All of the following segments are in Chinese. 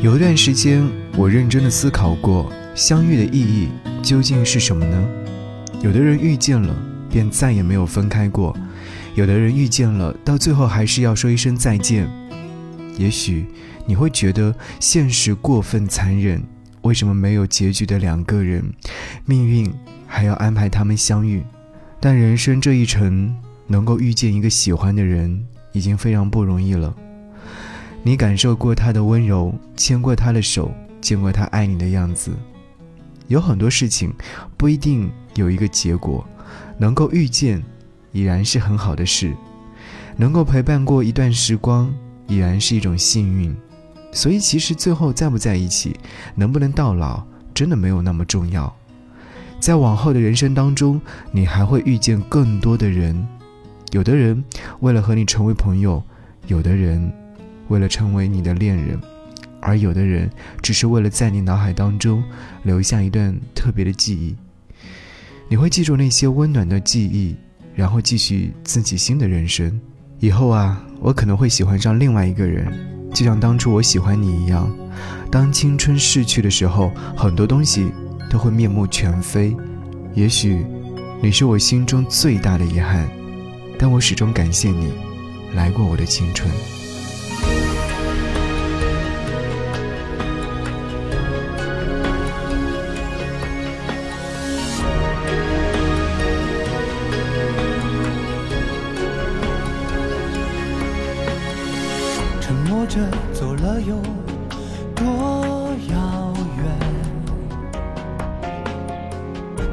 有一段时间，我认真的思考过相遇的意义究竟是什么呢？有的人遇见了，便再也没有分开过；有的人遇见了，到最后还是要说一声再见。也许你会觉得现实过分残忍，为什么没有结局的两个人，命运还要安排他们相遇？但人生这一程，能够遇见一个喜欢的人，已经非常不容易了。你感受过他的温柔，牵过他的手，见过他爱你的样子。有很多事情不一定有一个结果，能够遇见，已然是很好的事；能够陪伴过一段时光，已然是一种幸运。所以，其实最后在不在一起，能不能到老，真的没有那么重要。在往后的人生当中，你还会遇见更多的人。有的人为了和你成为朋友，有的人。为了成为你的恋人，而有的人只是为了在你脑海当中留下一段特别的记忆。你会记住那些温暖的记忆，然后继续自己新的人生。以后啊，我可能会喜欢上另外一个人，就像当初我喜欢你一样。当青春逝去的时候，很多东西都会面目全非。也许你是我心中最大的遗憾，但我始终感谢你来过我的青春。着走了有多遥远？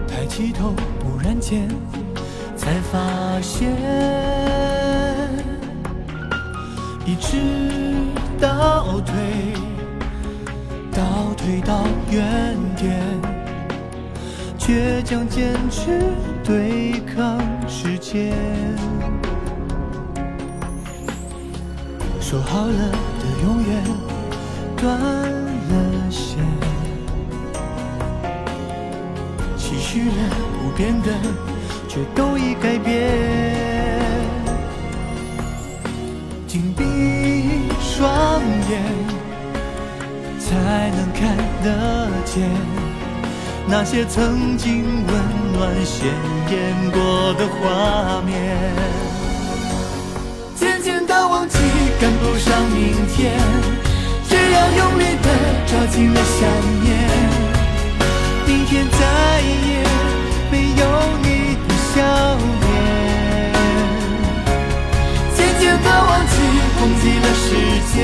抬起头，忽然间才发现，一直倒退，倒退到原点，倔强坚持对抗时间。说好了永远断了线，期许了不变的却都已改变。紧闭双眼，才能看得见那些曾经温暖鲜艳过的画面。赶不上明天，只要用力的抓紧了想念。明天再也没有你的笑脸。渐渐的忘记，忘记了时间，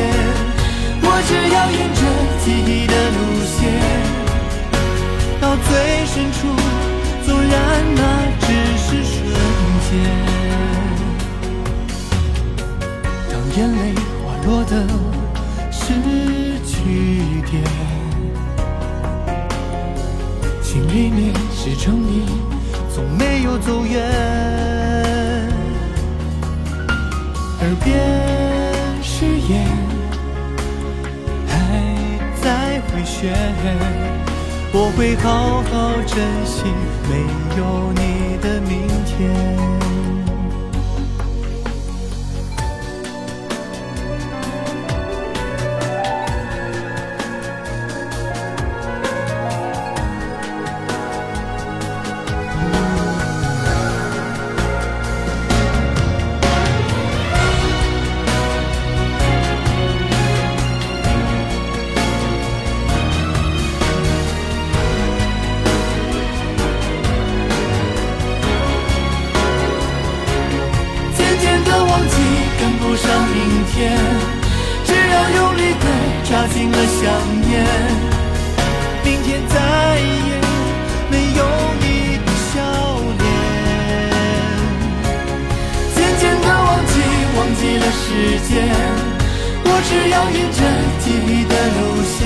我只要沿着记忆的路线，到最深处，纵然那只是瞬间。眼泪滑落的是句点，心里面是成你，从没有走远。耳边誓言还在回旋，我会好好珍惜没有你的明天。抓紧了想念，明天再也没有你的笑脸。渐渐的忘记，忘记了时间，我只要沿着记忆的路线，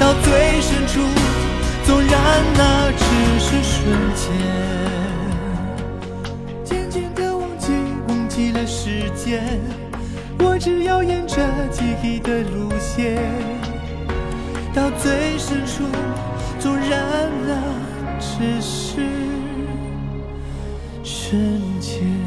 到最深处，纵然那只是瞬间。渐渐的忘记，忘记了时间，只要沿着记忆的路线，到最深处，纵然那只是瞬间。